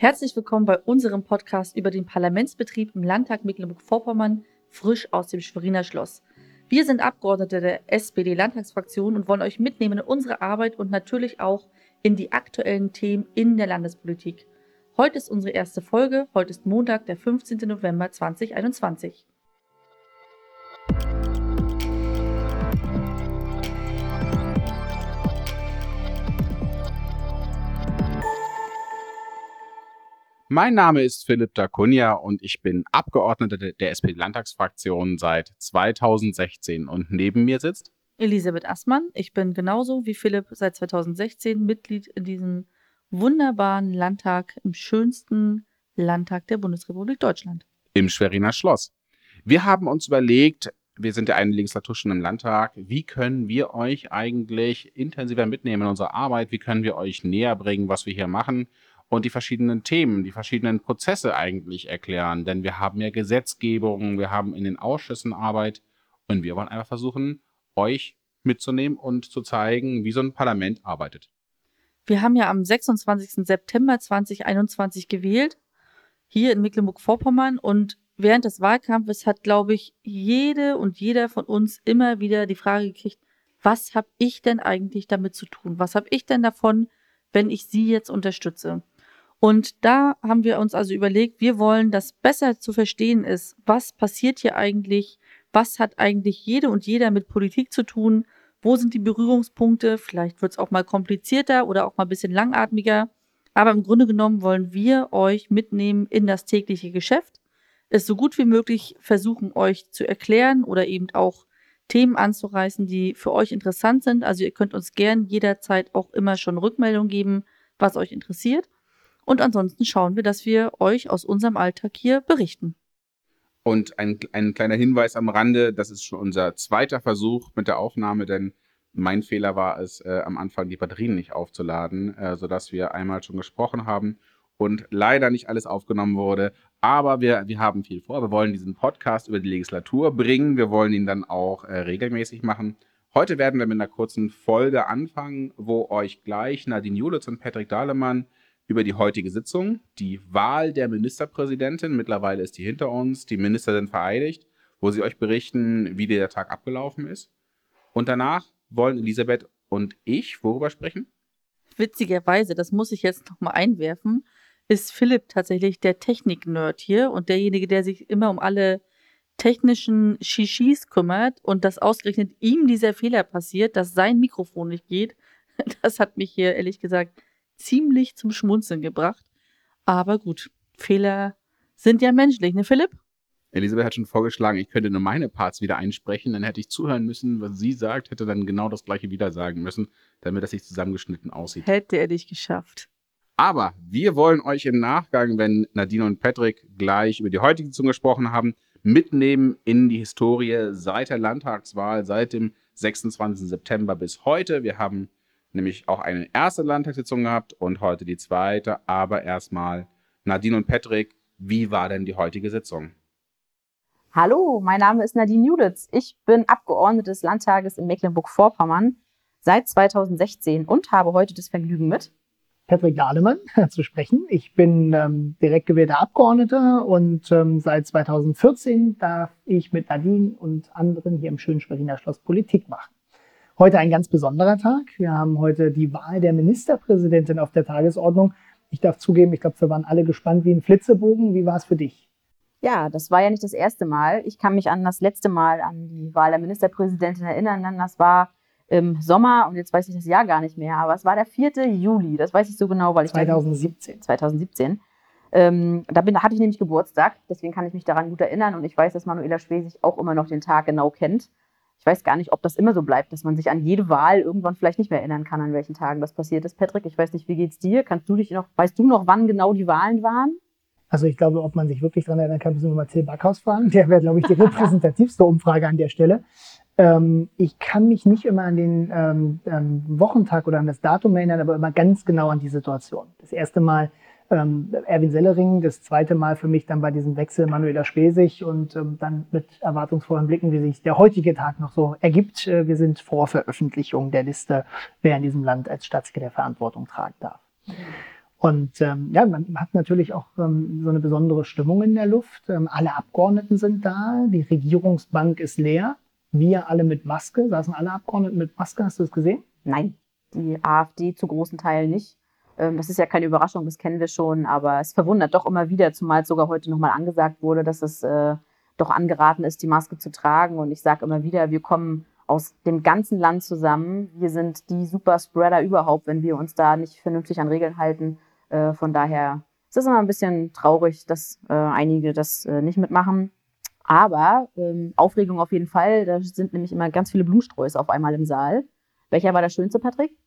Herzlich willkommen bei unserem Podcast über den Parlamentsbetrieb im Landtag Mecklenburg-Vorpommern, frisch aus dem Schweriner Schloss. Wir sind Abgeordnete der SPD-Landtagsfraktion und wollen euch mitnehmen in unsere Arbeit und natürlich auch in die aktuellen Themen in der Landespolitik. Heute ist unsere erste Folge. Heute ist Montag, der 15. November 2021. Mein Name ist Philipp Dacunia und ich bin Abgeordneter der SPD-Landtagsfraktion seit 2016 und neben mir sitzt Elisabeth Assmann. Ich bin genauso wie Philipp seit 2016 Mitglied in diesem wunderbaren Landtag, im schönsten Landtag der Bundesrepublik Deutschland. Im Schweriner Schloss. Wir haben uns überlegt, wir sind ja eine Legislatur schon im Landtag, wie können wir euch eigentlich intensiver mitnehmen in unsere Arbeit, wie können wir euch näher bringen, was wir hier machen und die verschiedenen Themen, die verschiedenen Prozesse eigentlich erklären. Denn wir haben ja Gesetzgebung, wir haben in den Ausschüssen Arbeit und wir wollen einfach versuchen, euch mitzunehmen und zu zeigen, wie so ein Parlament arbeitet. Wir haben ja am 26. September 2021 gewählt, hier in Mecklenburg-Vorpommern. Und während des Wahlkampfes hat, glaube ich, jede und jeder von uns immer wieder die Frage gekriegt, was habe ich denn eigentlich damit zu tun? Was habe ich denn davon, wenn ich Sie jetzt unterstütze? Und da haben wir uns also überlegt, wir wollen, dass besser zu verstehen ist, was passiert hier eigentlich, was hat eigentlich jede und jeder mit Politik zu tun, wo sind die Berührungspunkte, vielleicht wird es auch mal komplizierter oder auch mal ein bisschen langatmiger, aber im Grunde genommen wollen wir euch mitnehmen in das tägliche Geschäft, es so gut wie möglich versuchen euch zu erklären oder eben auch Themen anzureißen, die für euch interessant sind. Also ihr könnt uns gern jederzeit auch immer schon Rückmeldung geben, was euch interessiert. Und ansonsten schauen wir, dass wir euch aus unserem Alltag hier berichten. Und ein, ein kleiner Hinweis am Rande, das ist schon unser zweiter Versuch mit der Aufnahme, denn mein Fehler war es, äh, am Anfang die Batterien nicht aufzuladen, äh, sodass wir einmal schon gesprochen haben und leider nicht alles aufgenommen wurde. Aber wir, wir haben viel vor. Wir wollen diesen Podcast über die Legislatur bringen. Wir wollen ihn dann auch äh, regelmäßig machen. Heute werden wir mit einer kurzen Folge anfangen, wo euch gleich Nadine Julitz und Patrick Dahlemann über die heutige Sitzung, die Wahl der Ministerpräsidentin, mittlerweile ist die hinter uns, die Minister sind vereidigt, wo sie euch berichten, wie der Tag abgelaufen ist. Und danach wollen Elisabeth und ich worüber sprechen? Witzigerweise, das muss ich jetzt nochmal einwerfen, ist Philipp tatsächlich der Technik-Nerd hier und derjenige, der sich immer um alle technischen Shishis kümmert und dass ausgerechnet ihm dieser Fehler passiert, dass sein Mikrofon nicht geht. Das hat mich hier ehrlich gesagt ziemlich zum Schmunzeln gebracht. Aber gut, Fehler sind ja menschlich, ne Philipp? Elisabeth hat schon vorgeschlagen, ich könnte nur meine Parts wieder einsprechen, dann hätte ich zuhören müssen, was sie sagt, hätte dann genau das gleiche wieder sagen müssen, damit das sich zusammengeschnitten aussieht. Hätte er dich geschafft. Aber wir wollen euch im Nachgang, wenn Nadine und Patrick gleich über die heutige Sitzung gesprochen haben, mitnehmen in die Historie seit der Landtagswahl, seit dem 26. September bis heute. Wir haben nämlich auch eine erste Landtagssitzung gehabt und heute die zweite. Aber erstmal Nadine und Patrick, wie war denn die heutige Sitzung? Hallo, mein Name ist Nadine Juditz. Ich bin Abgeordnete des Landtages in Mecklenburg-Vorpommern seit 2016 und habe heute das Vergnügen mit Patrick Dahlemann zu sprechen. Ich bin ähm, direkt gewählter Abgeordneter und ähm, seit 2014 darf ich mit Nadine und anderen hier im schönen Schweriner Schloss Politik machen. Heute ein ganz besonderer Tag. Wir haben heute die Wahl der Ministerpräsidentin auf der Tagesordnung. Ich darf zugeben, ich glaube, wir waren alle gespannt wie ein Flitzebogen. Wie war es für dich? Ja, das war ja nicht das erste Mal. Ich kann mich an das letzte Mal an die Wahl der Ministerpräsidentin erinnern. Das war im Sommer und jetzt weiß ich das Jahr gar nicht mehr, aber es war der 4. Juli. Das weiß ich so genau, weil ich 2017. 2017. Ähm, da bin, hatte ich nämlich Geburtstag, deswegen kann ich mich daran gut erinnern und ich weiß, dass Manuela Schwesig auch immer noch den Tag genau kennt ich weiß gar nicht, ob das immer so bleibt, dass man sich an jede Wahl irgendwann vielleicht nicht mehr erinnern kann, an welchen Tagen das passiert ist. Patrick, ich weiß nicht, wie geht's dir? Kannst du dich noch, weißt du noch, wann genau die Wahlen waren? Also ich glaube, ob man sich wirklich daran erinnern kann, müssen wir mal Till Backhaus fragen. Der wäre, glaube ich, die repräsentativste Umfrage an der Stelle. Ähm, ich kann mich nicht immer an den ähm, Wochentag oder an das Datum erinnern, aber immer ganz genau an die Situation. Das erste Mal ähm, Erwin Sellering, das zweite Mal für mich dann bei diesem Wechsel Manuela Schwesig und ähm, dann mit erwartungsvollen Blicken, wie sich der heutige Tag noch so ergibt. Äh, wir sind vor Veröffentlichung der Liste, wer in diesem Land als Staatssekretär Verantwortung tragen darf. Und ähm, ja, man hat natürlich auch ähm, so eine besondere Stimmung in der Luft. Ähm, alle Abgeordneten sind da, die Regierungsbank ist leer. Wir alle mit Maske, saßen alle Abgeordneten mit Maske, hast du es gesehen? Nein, die AfD zu großen Teilen nicht. Ähm, das ist ja keine Überraschung, das kennen wir schon, aber es verwundert doch immer wieder, zumal es sogar heute nochmal angesagt wurde, dass es äh, doch angeraten ist, die Maske zu tragen. Und ich sage immer wieder, wir kommen aus dem ganzen Land zusammen. Wir sind die Superspreader überhaupt, wenn wir uns da nicht vernünftig an Regeln halten. Äh, von daher ist es immer ein bisschen traurig, dass äh, einige das nicht mitmachen. Aber ähm, Aufregung auf jeden Fall. Da sind nämlich immer ganz viele Blumensträuße auf einmal im Saal. Welcher war der schönste, Patrick?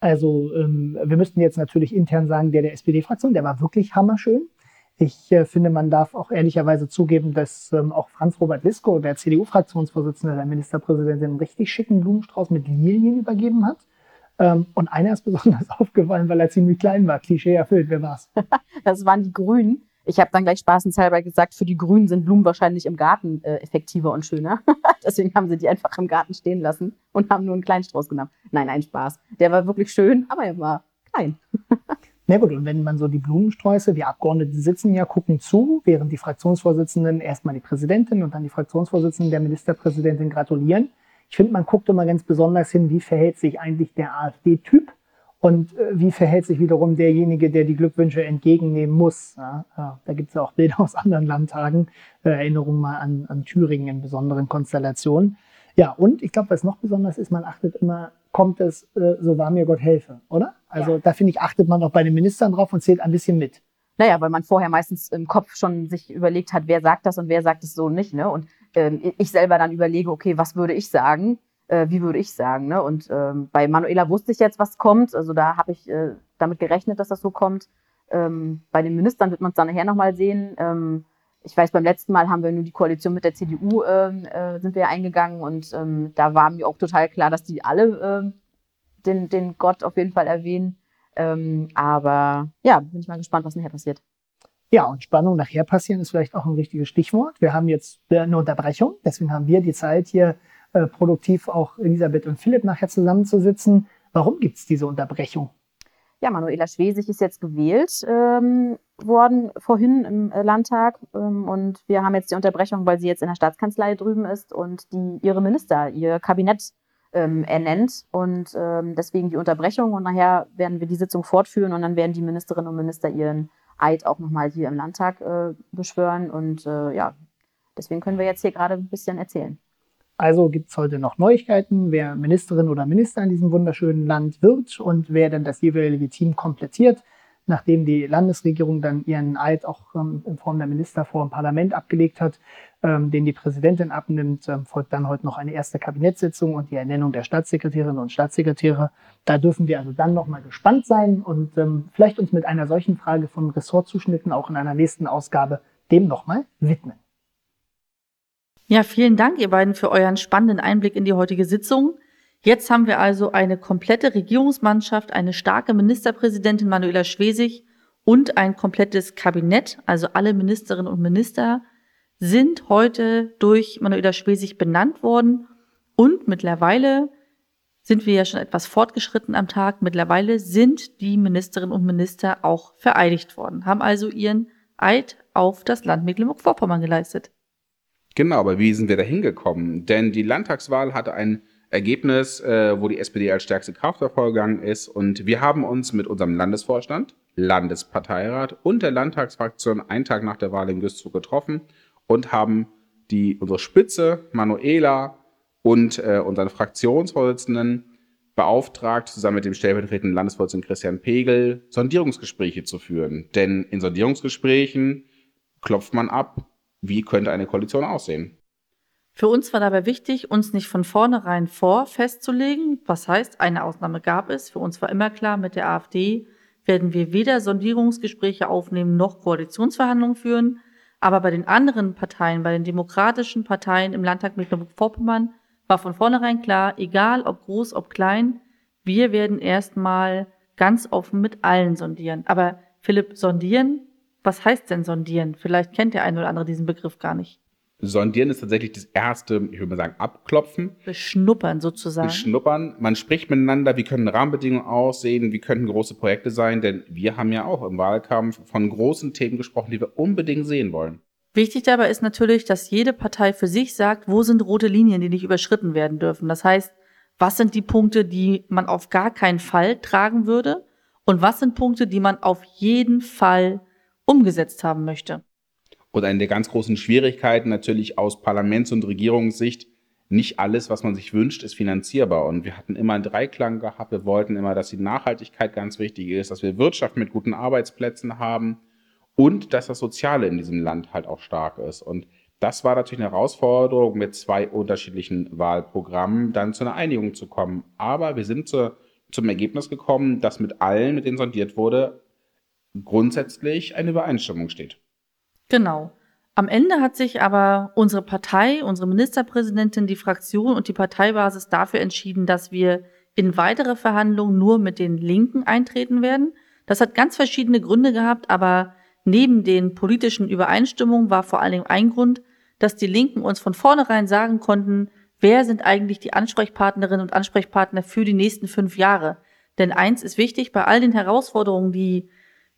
Also ähm, wir müssten jetzt natürlich intern sagen, der der SPD-Fraktion, der war wirklich hammerschön. Ich äh, finde, man darf auch ehrlicherweise zugeben, dass ähm, auch Franz-Robert Lisko, der CDU-Fraktionsvorsitzende der Ministerpräsidentin, einen richtig schicken Blumenstrauß mit Lilien übergeben hat. Ähm, und einer ist besonders aufgefallen, weil er ziemlich klein war. Klischee erfüllt. Wer war's? das waren die Grünen. Ich habe dann gleich spaßenshalber gesagt, für die Grünen sind Blumen wahrscheinlich im Garten äh, effektiver und schöner. Deswegen haben sie die einfach im Garten stehen lassen und haben nur einen kleinen Strauß genommen. Nein, ein Spaß. Der war wirklich schön, aber er war klein. Na gut, und wenn man so die Blumensträuße, die Abgeordneten sitzen ja, gucken zu, während die Fraktionsvorsitzenden erstmal die Präsidentin und dann die Fraktionsvorsitzenden der Ministerpräsidentin gratulieren. Ich finde, man guckt immer ganz besonders hin, wie verhält sich eigentlich der AfD-Typ und äh, wie verhält sich wiederum derjenige, der die Glückwünsche entgegennehmen muss. Ja, da gibt es ja auch Bilder aus anderen Landtagen, äh, Erinnerung mal an, an Thüringen in besonderen Konstellationen. Ja, und ich glaube, was noch besonders ist, man achtet immer, kommt es, äh, so war mir Gott helfe, oder? Also ja. da finde ich, achtet man auch bei den Ministern drauf und zählt ein bisschen mit. Naja, weil man vorher meistens im Kopf schon sich überlegt hat, wer sagt das und wer sagt es so nicht. Ne? Und ähm, ich selber dann überlege, okay, was würde ich sagen? Äh, wie würde ich sagen? Ne? Und ähm, bei Manuela wusste ich jetzt, was kommt. Also da habe ich äh, damit gerechnet, dass das so kommt. Ähm, bei den Ministern wird man es dann nachher nochmal sehen. Ähm, ich weiß, beim letzten Mal haben wir nur die Koalition mit der CDU ähm, äh, sind wir eingegangen und ähm, da war mir auch total klar, dass die alle äh, den, den Gott auf jeden Fall erwähnen. Ähm, aber ja, bin ich mal gespannt, was nachher passiert. Ja, und Spannung nachher passieren ist vielleicht auch ein richtiges Stichwort. Wir haben jetzt eine Unterbrechung, deswegen haben wir die Zeit hier äh, produktiv auch Elisabeth und Philipp nachher zusammenzusitzen. Warum gibt es diese Unterbrechung? Ja, Manuela Schwesig ist jetzt gewählt ähm, worden vorhin im äh, Landtag ähm, und wir haben jetzt die Unterbrechung, weil sie jetzt in der Staatskanzlei drüben ist und die ihre Minister, ihr Kabinett ähm, ernennt und ähm, deswegen die Unterbrechung und nachher werden wir die Sitzung fortführen und dann werden die Ministerinnen und Minister ihren Eid auch nochmal hier im Landtag äh, beschwören und äh, ja, deswegen können wir jetzt hier gerade ein bisschen erzählen. Also gibt es heute noch Neuigkeiten, wer Ministerin oder Minister in diesem wunderschönen Land wird und wer denn das jeweilige Team komplettiert. Nachdem die Landesregierung dann ihren Eid auch ähm, in Form der Minister vor dem Parlament abgelegt hat, ähm, den die Präsidentin abnimmt, ähm, folgt dann heute noch eine erste Kabinettssitzung und die Ernennung der Staatssekretärinnen und Staatssekretäre. Da dürfen wir also dann nochmal gespannt sein und ähm, vielleicht uns mit einer solchen Frage von Ressortzuschnitten auch in einer nächsten Ausgabe dem nochmal widmen. Ja, vielen Dank, ihr beiden, für euren spannenden Einblick in die heutige Sitzung. Jetzt haben wir also eine komplette Regierungsmannschaft, eine starke Ministerpräsidentin Manuela Schwesig und ein komplettes Kabinett, also alle Ministerinnen und Minister sind heute durch Manuela Schwesig benannt worden und mittlerweile sind wir ja schon etwas fortgeschritten am Tag. Mittlerweile sind die Ministerinnen und Minister auch vereidigt worden, haben also ihren Eid auf das Land Mecklenburg-Vorpommern geleistet. Genau, aber wie sind wir da hingekommen? Denn die Landtagswahl hatte ein Ergebnis, äh, wo die SPD als stärkste Kraft hervorgegangen ist. Und wir haben uns mit unserem Landesvorstand, Landesparteirat und der Landtagsfraktion einen Tag nach der Wahl in Güstrow getroffen und haben die, unsere Spitze, Manuela und äh, unseren Fraktionsvorsitzenden beauftragt, zusammen mit dem stellvertretenden Landesvorsitzenden Christian Pegel Sondierungsgespräche zu führen. Denn in Sondierungsgesprächen klopft man ab, wie könnte eine Koalition aussehen. Für uns war dabei wichtig, uns nicht von vornherein vor festzulegen. Was heißt, eine Ausnahme gab es. Für uns war immer klar, mit der AfD werden wir weder Sondierungsgespräche aufnehmen noch Koalitionsverhandlungen führen. Aber bei den anderen Parteien, bei den demokratischen Parteien im Landtag Mecklenburg-Vorpommern, war von vornherein klar, egal ob groß, ob klein, wir werden erstmal ganz offen mit allen sondieren. Aber Philipp, sondieren was heißt denn sondieren? Vielleicht kennt der eine oder andere diesen Begriff gar nicht. Sondieren ist tatsächlich das erste, ich würde mal sagen, Abklopfen. Beschnuppern sozusagen. Beschnuppern. Man spricht miteinander, wie können Rahmenbedingungen aussehen, wie könnten große Projekte sein, denn wir haben ja auch im Wahlkampf von großen Themen gesprochen, die wir unbedingt sehen wollen. Wichtig dabei ist natürlich, dass jede Partei für sich sagt, wo sind rote Linien, die nicht überschritten werden dürfen. Das heißt, was sind die Punkte, die man auf gar keinen Fall tragen würde und was sind Punkte, die man auf jeden Fall umgesetzt haben möchte. Und eine der ganz großen Schwierigkeiten natürlich aus Parlaments- und Regierungssicht, nicht alles, was man sich wünscht, ist finanzierbar. Und wir hatten immer einen Dreiklang gehabt. Wir wollten immer, dass die Nachhaltigkeit ganz wichtig ist, dass wir Wirtschaft mit guten Arbeitsplätzen haben und dass das Soziale in diesem Land halt auch stark ist. Und das war natürlich eine Herausforderung, mit zwei unterschiedlichen Wahlprogrammen dann zu einer Einigung zu kommen. Aber wir sind zu, zum Ergebnis gekommen, dass mit allen, mit denen sondiert wurde, grundsätzlich eine Übereinstimmung steht. Genau. Am Ende hat sich aber unsere Partei, unsere Ministerpräsidentin, die Fraktion und die Parteibasis dafür entschieden, dass wir in weitere Verhandlungen nur mit den Linken eintreten werden. Das hat ganz verschiedene Gründe gehabt, aber neben den politischen Übereinstimmungen war vor allem ein Grund, dass die Linken uns von vornherein sagen konnten, wer sind eigentlich die Ansprechpartnerinnen und Ansprechpartner für die nächsten fünf Jahre. Denn eins ist wichtig, bei all den Herausforderungen, die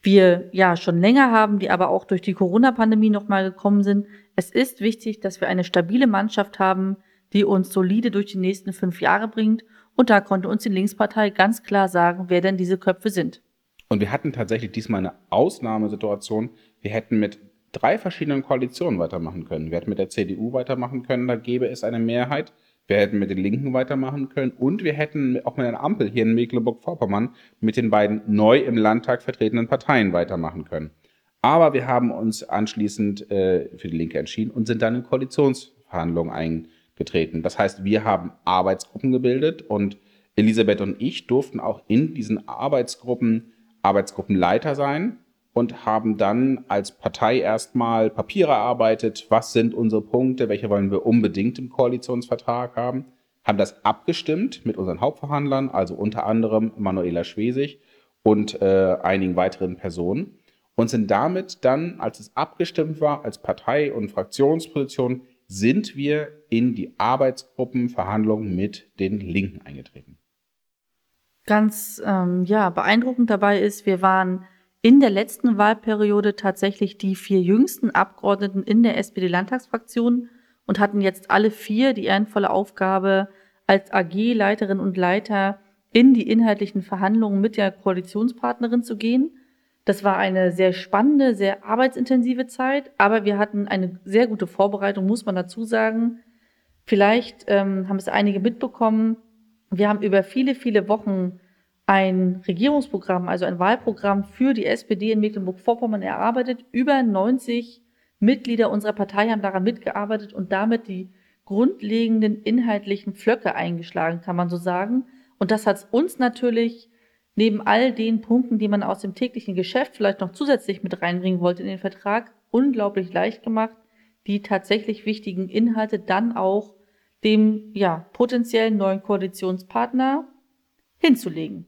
wir ja schon länger haben, die aber auch durch die Corona-Pandemie nochmal gekommen sind. Es ist wichtig, dass wir eine stabile Mannschaft haben, die uns solide durch die nächsten fünf Jahre bringt. Und da konnte uns die Linkspartei ganz klar sagen, wer denn diese Köpfe sind. Und wir hatten tatsächlich diesmal eine Ausnahmesituation. Wir hätten mit drei verschiedenen Koalitionen weitermachen können. Wir hätten mit der CDU weitermachen können, da gäbe es eine Mehrheit. Wir hätten mit den Linken weitermachen können und wir hätten auch mit einer Ampel hier in Mecklenburg-Vorpommern mit den beiden neu im Landtag vertretenen Parteien weitermachen können. Aber wir haben uns anschließend äh, für die Linke entschieden und sind dann in Koalitionsverhandlungen eingetreten. Das heißt, wir haben Arbeitsgruppen gebildet und Elisabeth und ich durften auch in diesen Arbeitsgruppen Arbeitsgruppenleiter sein und haben dann als Partei erstmal Papiere erarbeitet, was sind unsere Punkte, welche wollen wir unbedingt im Koalitionsvertrag haben, haben das abgestimmt mit unseren Hauptverhandlern, also unter anderem Manuela Schwesig und äh, einigen weiteren Personen und sind damit dann, als es abgestimmt war, als Partei- und Fraktionsposition, sind wir in die Arbeitsgruppenverhandlungen mit den Linken eingetreten. Ganz ähm, ja beeindruckend dabei ist, wir waren in der letzten Wahlperiode tatsächlich die vier jüngsten Abgeordneten in der SPD-Landtagsfraktion und hatten jetzt alle vier die ehrenvolle Aufgabe, als AG-Leiterin und Leiter in die inhaltlichen Verhandlungen mit der Koalitionspartnerin zu gehen. Das war eine sehr spannende, sehr arbeitsintensive Zeit, aber wir hatten eine sehr gute Vorbereitung, muss man dazu sagen. Vielleicht ähm, haben es einige mitbekommen. Wir haben über viele, viele Wochen ein Regierungsprogramm, also ein Wahlprogramm für die SPD in Mecklenburg-Vorpommern erarbeitet. Über 90 Mitglieder unserer Partei haben daran mitgearbeitet und damit die grundlegenden inhaltlichen Pflöcke eingeschlagen, kann man so sagen. Und das hat uns natürlich neben all den Punkten, die man aus dem täglichen Geschäft vielleicht noch zusätzlich mit reinbringen wollte in den Vertrag, unglaublich leicht gemacht, die tatsächlich wichtigen Inhalte dann auch dem ja, potenziellen neuen Koalitionspartner hinzulegen.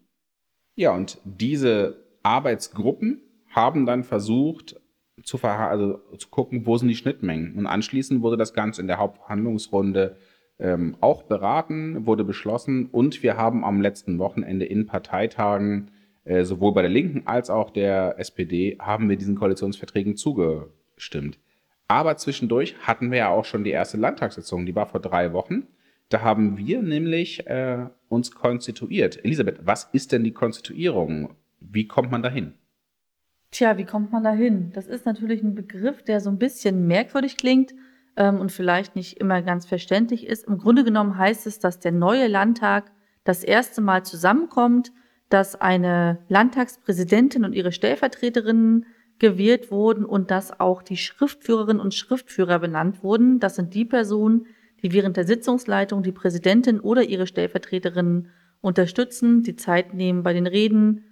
Ja, und diese Arbeitsgruppen haben dann versucht zu, also zu gucken, wo sind die Schnittmengen. Und anschließend wurde das Ganze in der Hauptverhandlungsrunde ähm, auch beraten, wurde beschlossen und wir haben am letzten Wochenende in Parteitagen äh, sowohl bei der Linken als auch der SPD haben wir diesen Koalitionsverträgen zugestimmt. Aber zwischendurch hatten wir ja auch schon die erste Landtagssitzung, die war vor drei Wochen. Da haben wir nämlich äh, uns konstituiert. Elisabeth, was ist denn die Konstituierung? Wie kommt man dahin? Tja, wie kommt man dahin? Das ist natürlich ein Begriff, der so ein bisschen merkwürdig klingt ähm, und vielleicht nicht immer ganz verständlich ist. Im Grunde genommen heißt es, dass der neue Landtag das erste Mal zusammenkommt, dass eine Landtagspräsidentin und ihre Stellvertreterinnen gewählt wurden und dass auch die Schriftführerinnen und Schriftführer benannt wurden. Das sind die Personen, die während der Sitzungsleitung die Präsidentin oder ihre Stellvertreterinnen unterstützen, die Zeit nehmen bei den Reden,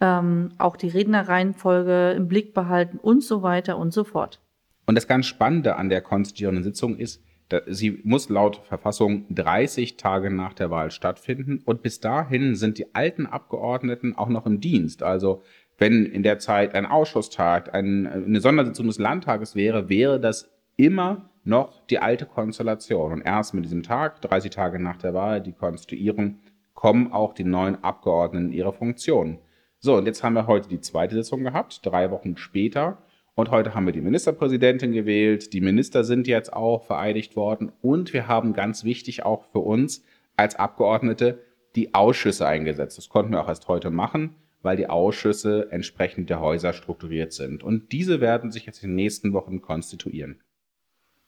ähm, auch die Rednerreihenfolge im Blick behalten und so weiter und so fort. Und das ganz Spannende an der konstituierenden Sitzung ist, sie muss laut Verfassung 30 Tage nach der Wahl stattfinden und bis dahin sind die alten Abgeordneten auch noch im Dienst. Also wenn in der Zeit ein Ausschusstag, ein, eine Sondersitzung des Landtages wäre, wäre das immer noch die alte Konstellation. Und erst mit diesem Tag, 30 Tage nach der Wahl, die Konstituierung, kommen auch die neuen Abgeordneten in ihre Funktion. So, und jetzt haben wir heute die zweite Sitzung gehabt, drei Wochen später. Und heute haben wir die Ministerpräsidentin gewählt. Die Minister sind jetzt auch vereidigt worden. Und wir haben ganz wichtig auch für uns als Abgeordnete die Ausschüsse eingesetzt. Das konnten wir auch erst heute machen, weil die Ausschüsse entsprechend der Häuser strukturiert sind. Und diese werden sich jetzt in den nächsten Wochen konstituieren.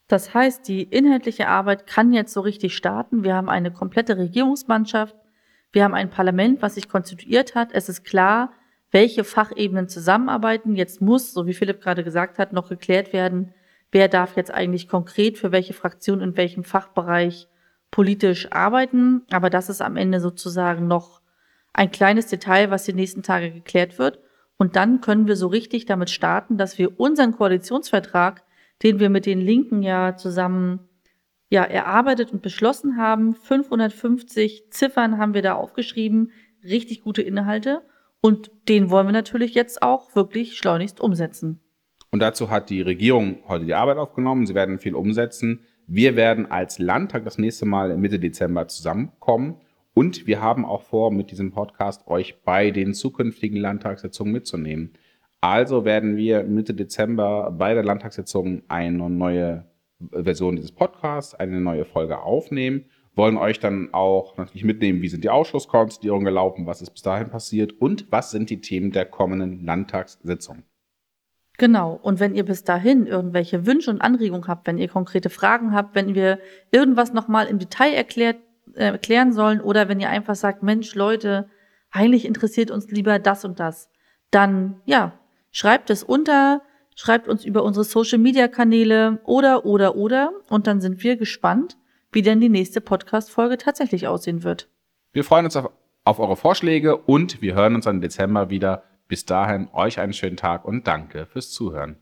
Das heißt, die inhaltliche Arbeit kann jetzt so richtig starten. Wir haben eine komplette Regierungsmannschaft. Wir haben ein Parlament, was sich konstituiert hat. Es ist klar, welche Fachebenen zusammenarbeiten. Jetzt muss, so wie Philipp gerade gesagt hat, noch geklärt werden, wer darf jetzt eigentlich konkret für welche Fraktion in welchem Fachbereich politisch arbeiten. Aber das ist am Ende sozusagen noch ein kleines Detail, was die nächsten Tage geklärt wird. Und dann können wir so richtig damit starten, dass wir unseren Koalitionsvertrag, den wir mit den Linken ja zusammen ja, erarbeitet und beschlossen haben, 550 Ziffern haben wir da aufgeschrieben, richtig gute Inhalte. Und den wollen wir natürlich jetzt auch wirklich schleunigst umsetzen. Und dazu hat die Regierung heute die Arbeit aufgenommen. Sie werden viel umsetzen. Wir werden als Landtag das nächste Mal Mitte Dezember zusammenkommen. Und wir haben auch vor, mit diesem Podcast euch bei den zukünftigen Landtagssitzungen mitzunehmen. Also werden wir Mitte Dezember bei der Landtagssitzung eine neue Version dieses Podcasts, eine neue Folge aufnehmen. Wollen euch dann auch natürlich mitnehmen, wie sind die Ausschusskonstituierungen gelaufen, was ist bis dahin passiert und was sind die Themen der kommenden Landtagssitzung. Genau. Und wenn ihr bis dahin irgendwelche Wünsche und Anregungen habt, wenn ihr konkrete Fragen habt, wenn wir irgendwas nochmal im Detail erklärt, äh, erklären sollen oder wenn ihr einfach sagt, Mensch, Leute, eigentlich interessiert uns lieber das und das, dann ja, schreibt es unter, schreibt uns über unsere Social Media Kanäle oder, oder, oder und dann sind wir gespannt, wie denn die nächste Podcast-Folge tatsächlich aussehen wird. Wir freuen uns auf, auf eure Vorschläge und wir hören uns im Dezember wieder. Bis dahin euch einen schönen Tag und danke fürs Zuhören.